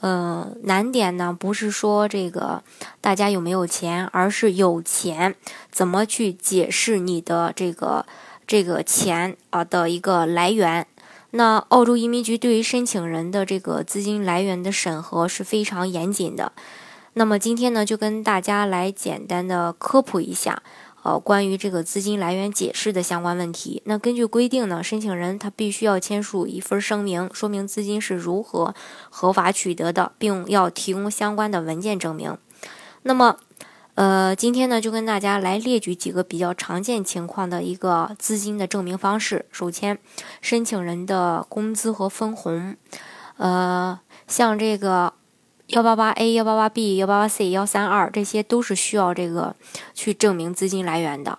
呃，难点呢不是说这个大家有没有钱，而是有钱怎么去解释你的这个这个钱啊的一个来源。那澳洲移民局对于申请人的这个资金来源的审核是非常严谨的。那么今天呢，就跟大家来简单的科普一下。呃，关于这个资金来源解释的相关问题，那根据规定呢，申请人他必须要签署一份声明，说明资金是如何合法取得的，并要提供相关的文件证明。那么，呃，今天呢，就跟大家来列举几个比较常见情况的一个资金的证明方式。首先，申请人的工资和分红，呃，像这个。幺八八 A、幺八八 B、幺八八 C、幺三二，这些都是需要这个去证明资金来源的。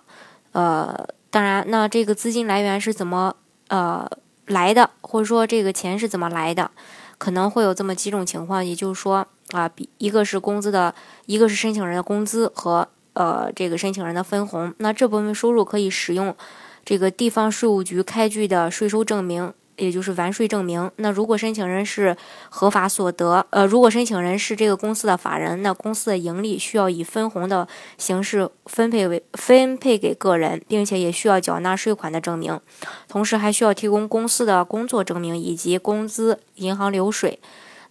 呃，当然，那这个资金来源是怎么呃来的，或者说这个钱是怎么来的，可能会有这么几种情况，也就是说啊，比一个是工资的，一个是申请人的工资和呃这个申请人的分红。那这部分收入可以使用这个地方税务局开具的税收证明。也就是完税证明。那如果申请人是合法所得，呃，如果申请人是这个公司的法人，那公司的盈利需要以分红的形式分配为分配给个人，并且也需要缴纳税款的证明。同时还需要提供公司的工作证明以及工资、银行流水。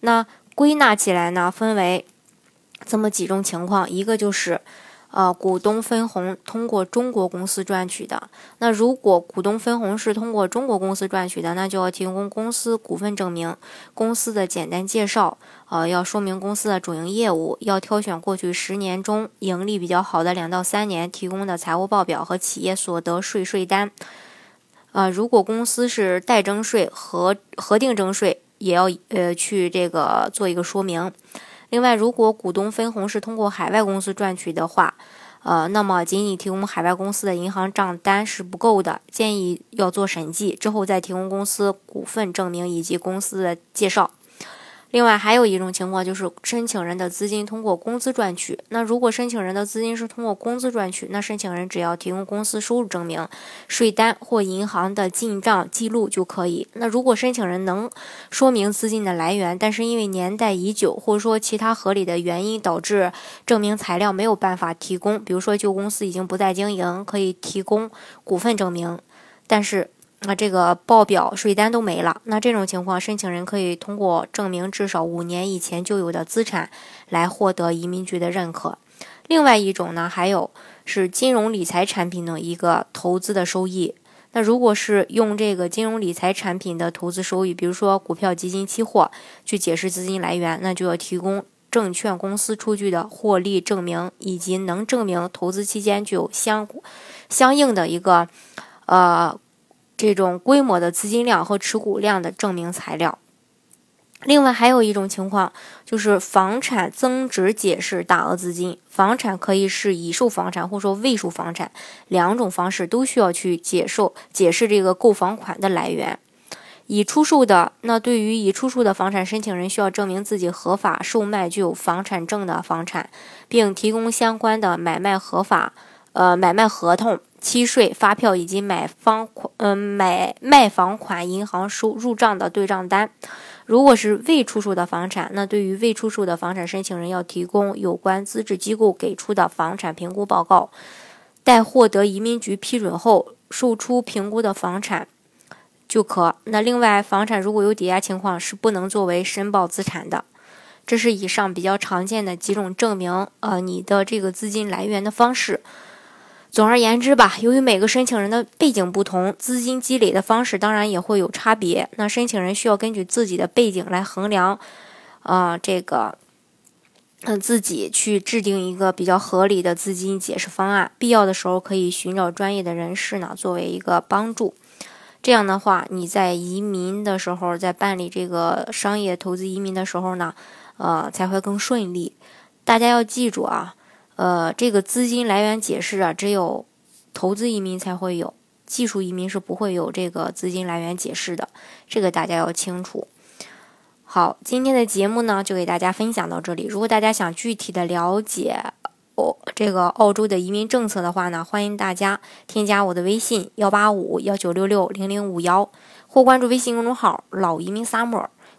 那归纳起来呢，分为这么几种情况，一个就是。呃，股东分红通过中国公司赚取的。那如果股东分红是通过中国公司赚取的，那就要提供公司股份证明、公司的简单介绍，呃，要说明公司的主营业务，要挑选过去十年中盈利比较好的两到三年提供的财务报表和企业所得税税单。呃，如果公司是代征税和核定征税，也要呃去这个做一个说明。另外，如果股东分红是通过海外公司赚取的话，呃，那么仅仅提供海外公司的银行账单是不够的，建议要做审计之后再提供公司股份证明以及公司的介绍。另外还有一种情况就是申请人的资金通过工资赚取。那如果申请人的资金是通过工资赚取，那申请人只要提供公司收入证明、税单或银行的进账记录就可以。那如果申请人能说明资金的来源，但是因为年代已久，或者说其他合理的原因导致证明材料没有办法提供，比如说旧公司已经不再经营，可以提供股份证明，但是。那这个报表、税单都没了，那这种情况，申请人可以通过证明至少五年以前就有的资产来获得移民局的认可。另外一种呢，还有是金融理财产品的一个投资的收益。那如果是用这个金融理财产品的投资收益，比如说股票、基金、期货，去解释资金来源，那就要提供证券公司出具的获利证明，以及能证明投资期间具有相相应的一个呃。这种规模的资金量和持股量的证明材料。另外还有一种情况，就是房产增值解释大额资金。房产可以是已售房产，或者说未售房产，两种方式都需要去解售解释这个购房款的来源。已出售的，那对于已出售的房产，申请人需要证明自己合法售卖具有房产证的房产，并提供相关的买卖合法呃买卖合同。契税发票以及买房款，嗯，买卖房款银行收入账的对账单。如果是未出售的房产，那对于未出售的房产，申请人要提供有关资质机构给出的房产评估报告。待获得移民局批准后，售出评估的房产就可。那另外，房产如果有抵押情况，是不能作为申报资产的。这是以上比较常见的几种证明，呃，你的这个资金来源的方式。总而言之吧，由于每个申请人的背景不同，资金积累的方式当然也会有差别。那申请人需要根据自己的背景来衡量，啊，这个，嗯，自己去制定一个比较合理的资金解释方案。必要的时候可以寻找专业的人士呢，作为一个帮助。这样的话，你在移民的时候，在办理这个商业投资移民的时候呢，呃，才会更顺利。大家要记住啊，呃，这个资金来源解释啊，只有投资移民才会有，技术移民是不会有这个资金来源解释的，这个大家要清楚。好，今天的节目呢，就给大家分享到这里。如果大家想具体的了解哦这个澳洲的移民政策的话呢，欢迎大家添加我的微信幺八五幺九六六零零五幺，或关注微信公众号“老移民 summer”。